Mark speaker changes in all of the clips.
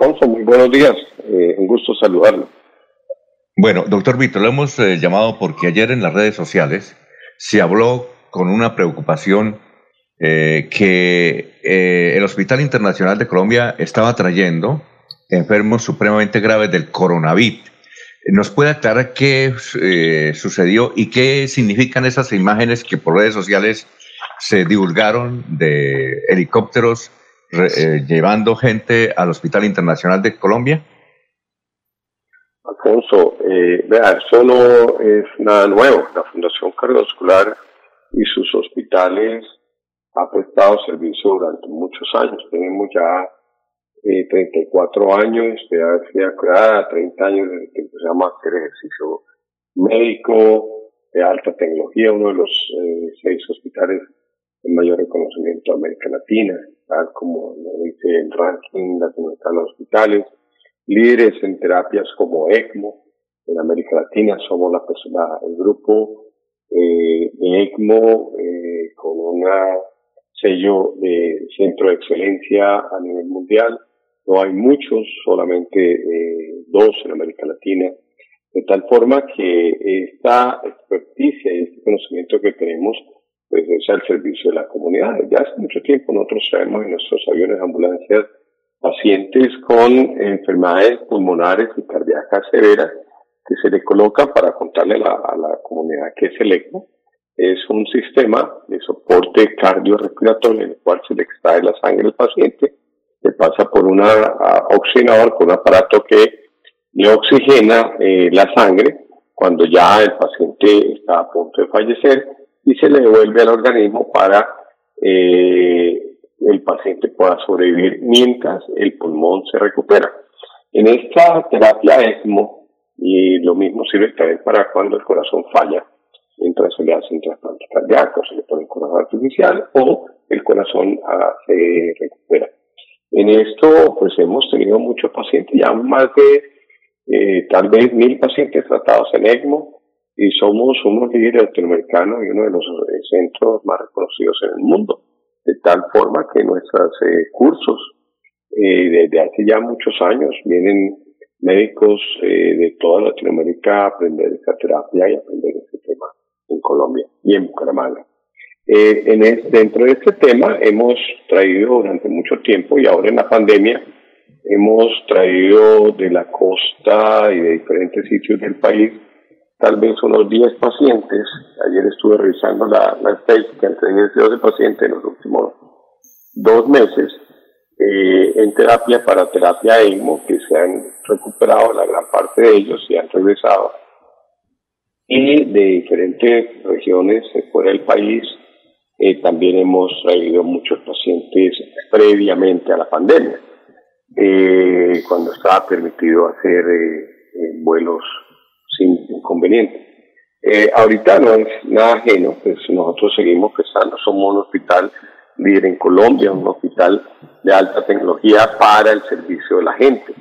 Speaker 1: Muy buenos días. Eh, un gusto saludarlo.
Speaker 2: Bueno, doctor Víctor, lo hemos eh, llamado porque ayer en las redes sociales se habló con una preocupación eh, que el Hospital Internacional de Colombia estaba trayendo enfermos supremamente graves del coronavirus. ¿Nos puede aclarar qué sucedió y qué significan esas imágenes que por redes sociales se divulgaron de helicópteros eh, llevando gente al Hospital Internacional de Colombia?
Speaker 1: Alfonso, eh, vea, eso no es nada nuevo. La Fundación Cardiovascular y sus hospitales ha prestado servicio durante muchos años. Tenemos ya eh, 34 años de haber sido creada, 30 años desde que empezamos a hacer ejercicio médico de alta tecnología, uno de los eh, seis hospitales de mayor reconocimiento de América Latina como lo dice el ranking latinoamericano de hospitales, líderes en terapias como ECMO, en América Latina somos la persona, el grupo eh, de ECMO eh, con un sello de centro de excelencia a nivel mundial. No hay muchos, solamente eh, dos en América Latina. De tal forma que esta experticia y este conocimiento que tenemos pues es al servicio de la comunidad. Ya hace mucho tiempo nosotros traemos en nuestros aviones ambulancias pacientes con enfermedades pulmonares y cardíacas severas que se le coloca para contarle a la, a la comunidad que es el ECMO. Es un sistema de soporte cardiorrespiratorio en el cual se le extrae la sangre al paciente, se pasa por un oxinador con un aparato que le oxigena eh, la sangre cuando ya el paciente está a punto de fallecer y se le devuelve al organismo para eh, el paciente pueda sobrevivir mientras el pulmón se recupera. En esta terapia ECMO, y lo mismo sirve también para cuando el corazón falla, mientras se le hacen trasplantes cardíacos, se le pone corazón artificial o el corazón ah, se recupera. En esto, pues hemos tenido muchos pacientes, ya más de eh, tal vez mil pacientes tratados en ECMO, y somos unos líderes latinoamericanos y uno de los eh, centros más reconocidos en el mundo, de tal forma que nuestros eh, cursos eh, desde hace ya muchos años vienen médicos de toda Latinoamérica a aprender esta terapia y aprender este tema en Colombia y en Bucaramanga. en dentro de este tema hemos traído durante mucho tiempo y ahora en la pandemia hemos traído de la costa y de diferentes sitios del país tal vez unos 10 pacientes. Ayer estuve revisando la, la estadística entre 10 y 12 pacientes en los últimos dos meses eh, en terapia para terapia ECMO, que se han recuperado la gran parte de ellos y han regresado. Y de diferentes regiones fuera del país, eh, también hemos traído muchos pacientes previamente a la pandemia, eh, cuando estaba permitido hacer vuelos sin inconveniente. Eh, ahorita no es nada ajeno, pues nosotros seguimos pensando, somos un hospital líder en Colombia, un hospital de alta tecnología para el servicio de la gente.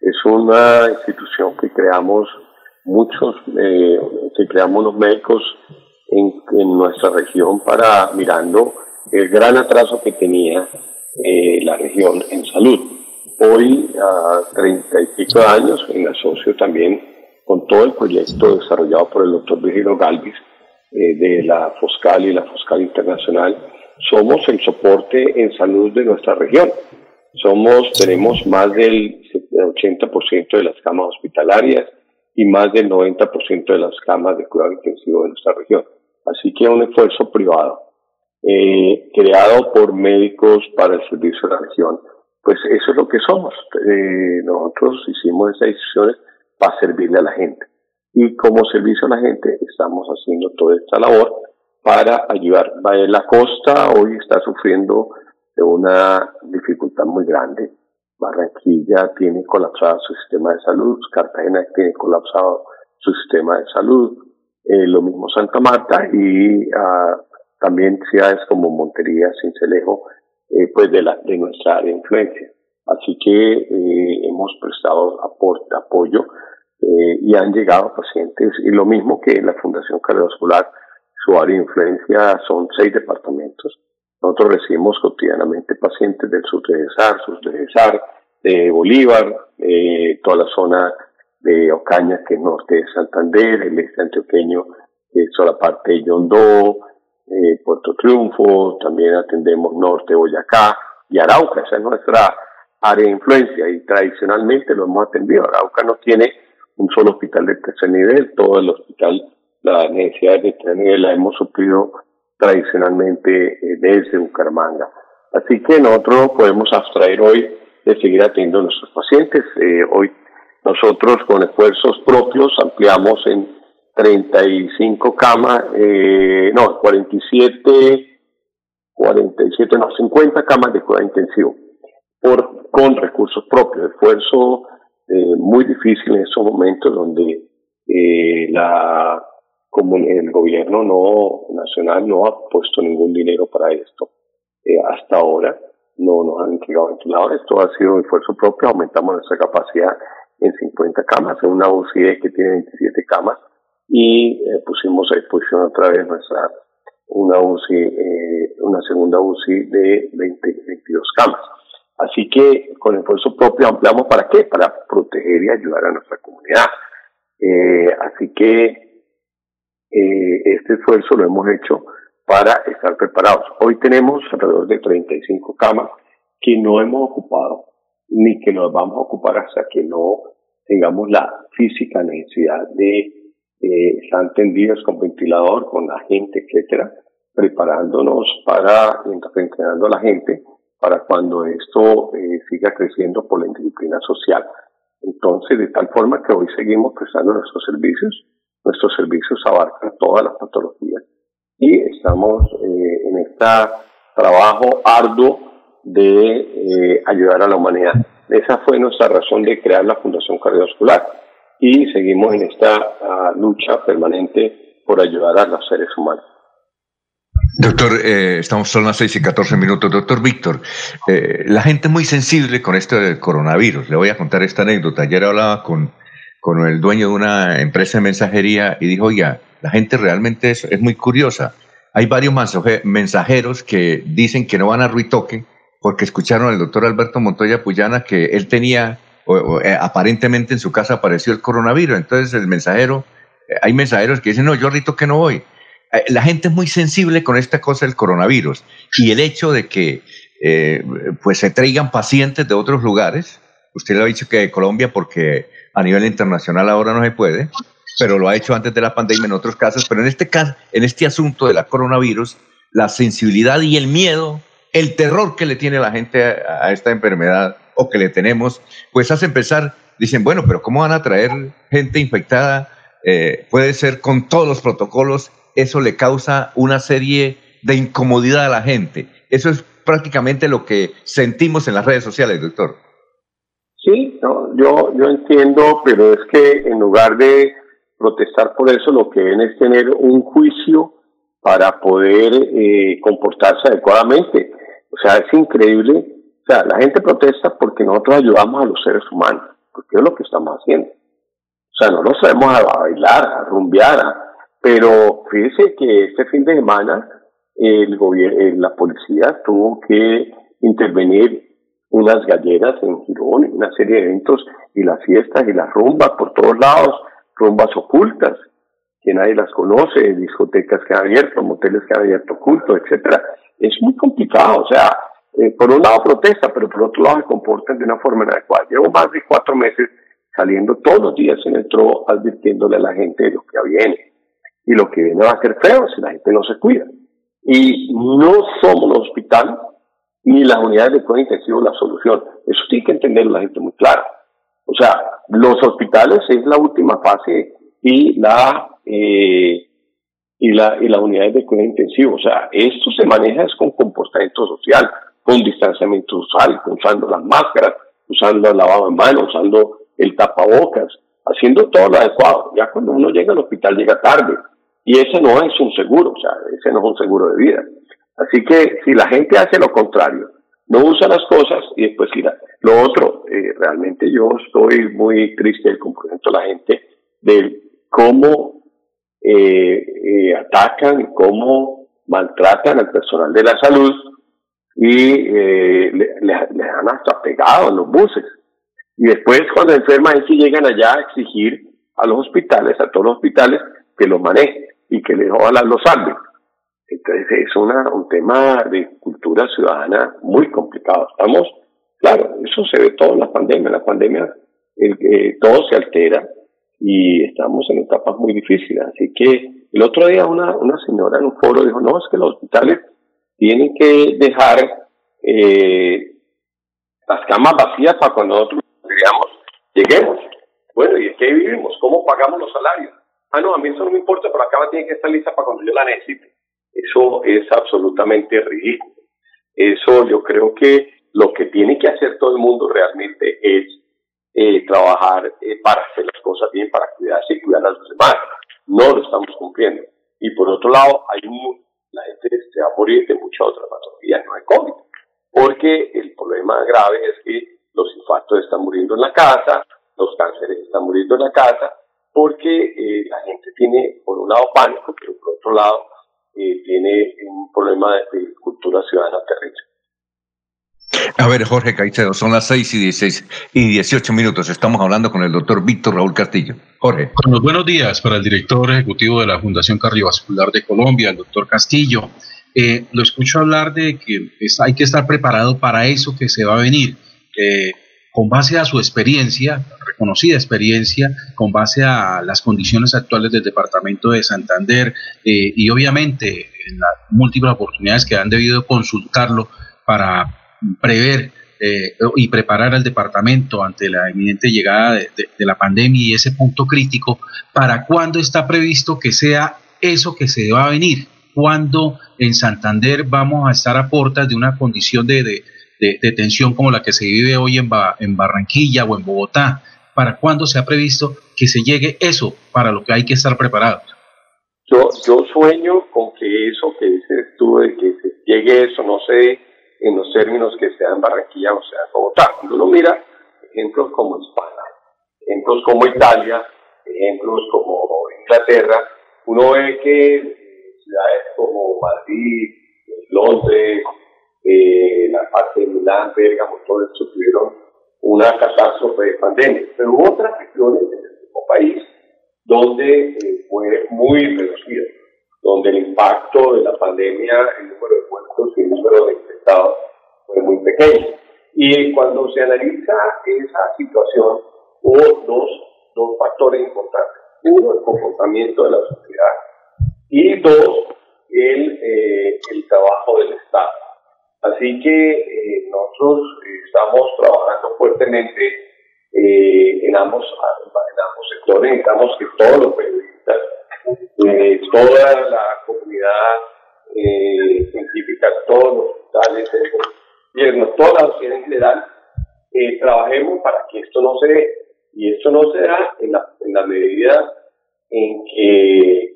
Speaker 1: Es una institución que creamos muchos, eh, que creamos los médicos en, nuestra región para mirando el gran atraso que tenía eh, la región en salud. Hoy, a treinta y pico años, en asocio también con todo el proyecto desarrollado por el doctor Virgilio Galvis eh, de la Foscal y la Foscal Internacional, somos el soporte en salud de nuestra región. Somos, tenemos más del 80% de las camas hospitalarias y más del 90% de las camas de cuidado intensivo de nuestra región. Así que un esfuerzo privado, eh, creado por médicos para el servicio de la región. Pues eso es lo que somos. Eh, nosotros hicimos esas decisiones para servirle a la gente. Y como servicio a la gente estamos haciendo toda esta labor para ayudar. La costa hoy está sufriendo de una dificultad muy grande. Barranquilla tiene colapsado su sistema de salud, Cartagena tiene colapsado su sistema de salud, eh, lo mismo Santa Marta y uh, también ciudades como Montería, Cincelejo, eh, pues de, la, de nuestra área de influencia. Así que eh, hemos prestado aporte, apoyo eh, y han llegado pacientes, y lo mismo que la Fundación Cardiovascular, su área de influencia son seis departamentos. Nosotros recibimos cotidianamente pacientes del sur de SAR, sur de SAR, de Bolívar, eh, toda la zona de Ocaña, que es norte de Santander, el este antioqueño, que es toda la parte de Yondó, eh, Puerto Triunfo, también atendemos norte Boyacá y Arauca, esa es nuestra área de influencia y tradicionalmente lo hemos atendido. Arauca no tiene un solo hospital de tercer nivel, todo el hospital, la necesidad de tercer nivel la hemos suplido tradicionalmente eh, desde Bucaramanga. Así que nosotros podemos abstraer hoy de seguir atendiendo a nuestros pacientes. Eh, hoy nosotros con esfuerzos propios ampliamos en 35 camas, eh, no, 47, 47, no, 50 camas de cuidado intensivo por, con recursos propios. Esfuerzo eh, muy difícil en esos momentos donde eh, la como el gobierno no nacional no ha puesto ningún dinero para esto eh, hasta ahora no nos han entregado ventiladores esto ha sido un esfuerzo propio aumentamos nuestra capacidad en 50 camas en una UCI que tiene 27 camas y eh, pusimos a disposición otra vez nuestra una UCI eh, una segunda UCI de 20, 22 camas así que con esfuerzo propio ampliamos para qué para proteger y ayudar a nuestra comunidad eh, así que eh, este esfuerzo lo hemos hecho para estar preparados. Hoy tenemos alrededor de 35 camas que no hemos ocupado ni que nos vamos a ocupar hasta que no tengamos la física necesidad de eh, estar tendidas con ventilador, con la gente, etcétera, preparándonos para, entrenando a la gente para cuando esto eh, siga creciendo por la indisciplina social. Entonces, de tal forma que hoy seguimos prestando nuestros servicios Nuestros servicios abarcan todas las patologías y estamos eh, en este trabajo arduo de eh, ayudar a la humanidad. Esa fue nuestra razón de crear la Fundación Cardiovascular y seguimos en esta uh, lucha permanente por ayudar a los seres humanos.
Speaker 2: Doctor, eh, estamos son las 6 y 14 minutos. Doctor Víctor, eh, la gente muy sensible con esto del coronavirus. Le voy a contar esta anécdota. Ayer hablaba con con el dueño de una empresa de mensajería y dijo, oiga, la gente realmente es, es muy curiosa. Hay varios mensajeros que dicen que no van a Ruitoque porque escucharon al doctor Alberto Montoya Puyana que él tenía, o, eh, aparentemente en su casa apareció el coronavirus. Entonces el mensajero, eh, hay mensajeros que dicen, no, yo a Ruitoque no voy. Eh, la gente es muy sensible con esta cosa del coronavirus y el hecho de que pues se traigan pacientes de otros lugares. Usted le ha dicho que de Colombia porque a nivel internacional ahora no se puede, pero lo ha hecho antes de la pandemia en otros casos. Pero en este caso, en este asunto de la coronavirus, la sensibilidad y el miedo, el terror que le tiene la gente a, esta enfermedad o que le tenemos, pues hace pensar, dicen, bueno, pero ¿cómo van a traer gente infectada? Eh, puede ser con todos los protocolos, eso le causa una serie de incomodidad a la gente. Eso es prácticamente lo que sentimos en las redes sociales, doctor.
Speaker 1: Sí, no, yo, yo entiendo, pero es que en lugar de protestar por eso, lo que deben es tener un juicio para poder eh, comportarse adecuadamente. O sea, es increíble. O sea, la gente protesta porque nosotros ayudamos a los seres humanos, porque es lo que estamos haciendo. O sea, no nos sabemos a bailar, a rumbear, pero fíjese que este fin de semana el gobierno, eh, la policía tuvo que intervenir unas galleras en Girón, una serie de eventos y las fiestas y las rumbas por todos lados, rumbas ocultas, que nadie las conoce, discotecas que han abierto, moteles que han abierto ocultos, etcétera. Es muy complicado, o sea, eh, por un lado protesta, pero por otro lado se comportan de una forma inadecuada. Llevo más de cuatro meses saliendo todos los días en el tro advirtiéndole a la gente de lo que viene. Y lo que viene va a ser feo si la gente no se cuida. Y no somos los hospitales ni las unidades de cuidado intensivo la solución. Eso tiene que entender la gente muy clara. O sea, los hospitales es la última fase y la eh, y la y las unidades de cuidado intensivo. O sea, esto se maneja es con comportamiento social, con distanciamiento social, usando las máscaras, usando el lavado de manos, usando el tapabocas, haciendo todo lo adecuado. Ya cuando uno llega al hospital llega tarde y ese no es un seguro, o sea, ese no es un seguro de vida. Así que si la gente hace lo contrario, no usa las cosas y después irá. Lo otro, eh, realmente yo estoy muy triste del comportamiento de la gente, de cómo eh, eh, atacan, cómo maltratan al personal de la salud y le, le, han hasta pegado en los buses. Y después, cuando enferman, que llegan allá a exigir a los hospitales, a todos los hospitales, que los manejen y que les ojalá los salven. Entonces es una, un tema de cultura ciudadana muy complicado. Estamos, claro, eso se ve todo en la pandemia. La pandemia, todo se altera y estamos en etapas muy difíciles. Así que el otro día una, una señora en un foro dijo, no, es que los hospitales tienen que dejar eh, las camas vacías para cuando nosotros digamos, lleguemos. Bueno, ¿y es que vivimos? ¿Cómo pagamos los salarios? Ah, no, a mí eso no me importa, pero la cama tiene que estar lista para cuando yo la necesite. Eso es absolutamente ridículo. Eso yo creo que lo que tiene que hacer todo el mundo realmente es eh, trabajar eh, para hacer las cosas bien, para cuidarse y cuidar a los demás. No lo estamos cumpliendo. Y por otro lado, hay un, la gente se va a morir de muchas otras patologías, no hay COVID. Porque el problema grave es que los infartos están muriendo en la casa, los cánceres están muriendo en la casa, porque eh, la gente tiene, por un lado, pánico, pero por otro lado, eh, tiene un problema de, cultura ciudadana terrible.
Speaker 2: A ver, Jorge Caicedo, son las 6 y 16 y 18 minutos. Estamos hablando con el doctor Víctor Raúl Castillo. Jorge.
Speaker 3: Buenos, buenos días para el director ejecutivo de la Fundación Cardiovascular de Colombia, el doctor Castillo. Eh, lo escucho hablar de que hay que estar preparado para eso que se va a venir. Eh, con base a su experiencia, reconocida experiencia, con base a las condiciones actuales del departamento de Santander eh, y obviamente en las múltiples oportunidades que han debido consultarlo para prever eh, y preparar al departamento ante la inminente llegada de, la pandemia y ese punto crítico, ¿para cuándo está previsto que sea eso que se va a venir? ¿Cuándo en Santander vamos a estar a puertas de una condición de de, tensión como la que se vive hoy en, en Barranquilla o en Bogotá? ¿Para cuándo se ha previsto que se llegue eso para lo que hay que estar preparados?
Speaker 1: Yo, yo sueño con que eso que dices tú, de que se llegue eso, no sé en los términos que sea en Barranquilla o sea en Bogotá. Cuando uno mira ejemplos como España, ejemplos como Italia, ejemplos como Inglaterra, uno ve que ciudades como Madrid, Londres, eh, la parte de Milán, Bergamo, todo esto tuvieron una catástrofe de pandemia. Pero hubo otras regiones en el mismo país donde eh, fue muy reducido, donde el impacto de la pandemia, el número de muertos y el número de infectados fue muy pequeño. Y cuando se analiza esa situación, hubo dos, dos factores importantes. Uno, el comportamiento de la sociedad y dos, el, eh, el trabajo del Estado. Así que eh, nosotros estamos trabajando fuertemente eh, en, ambos, sectores. Necesitamos que todos los periodistas, eh, toda la comunidad científica, todos los hospitales, gobierno, toda la sociedad en general, trabajemos para que esto no se dé. Y esto no se da en la, en la medida en que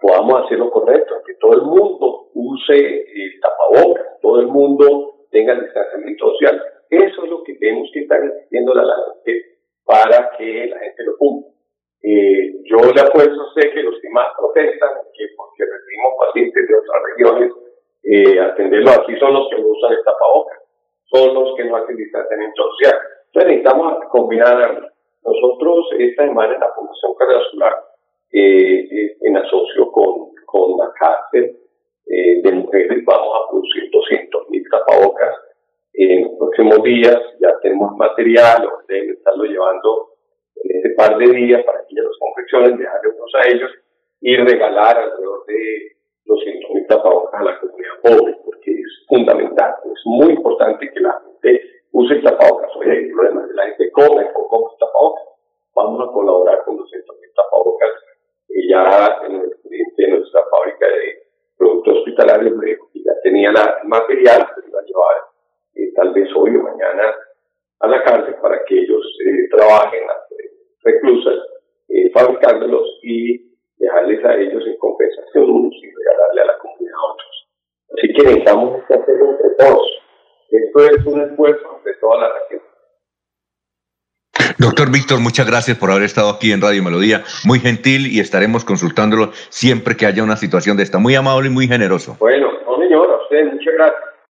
Speaker 1: podamos hacer lo correcto, que todo el mundo use el tapabocas, todo el mundo tenga el distanciamiento social. Eso es lo que tenemos que estar haciendo a la gente para gente lo. Eh, yo le apuesto sé que los que más protestan, que porque recibimos pacientes de otras regiones, eh, atenderlo aquí son los que no usan el tapabocas, son los que no hacen distanciamiento social. Entonces necesitamos combinar. Nosotros esta semana en la Fundación Cardiovascular eh, eh, en asocio con, con la cárcel eh, de mujeres vamos a producir 200 mil tapabocas en los próximos días. Ya tenemos material, deben estarlo llevando en este par de días para que ellos los confeccionen, dejarle unos a ellos y regalar alrededor de 200 mil tapabocas a la comunidad pobre, porque es fundamental, es muy importante que la gente use tapabocas. Oye, el problema es que la gente come o compra tapabocas. Vamos a colaborar con 200 mil tapabocas ya en nuestra fábrica de productos hospitalarios ya tenía la material, se iba a llevar eh, tal vez hoy o mañana a la cárcel para que ellos eh, trabajen y dejarles a ellos en compensación unos y regalarle a la comunidad a otros. Así que necesitamos hacerlo entre todos. Esto es un esfuerzo de toda la región.
Speaker 2: Doctor Víctor, muchas gracias por haber estado aquí en Radio Melodía. Muy gentil y estaremos consultándolo siempre que haya una situación de esta. Muy amable y muy generoso.
Speaker 1: Bueno, no señor, a usted muchas gracias.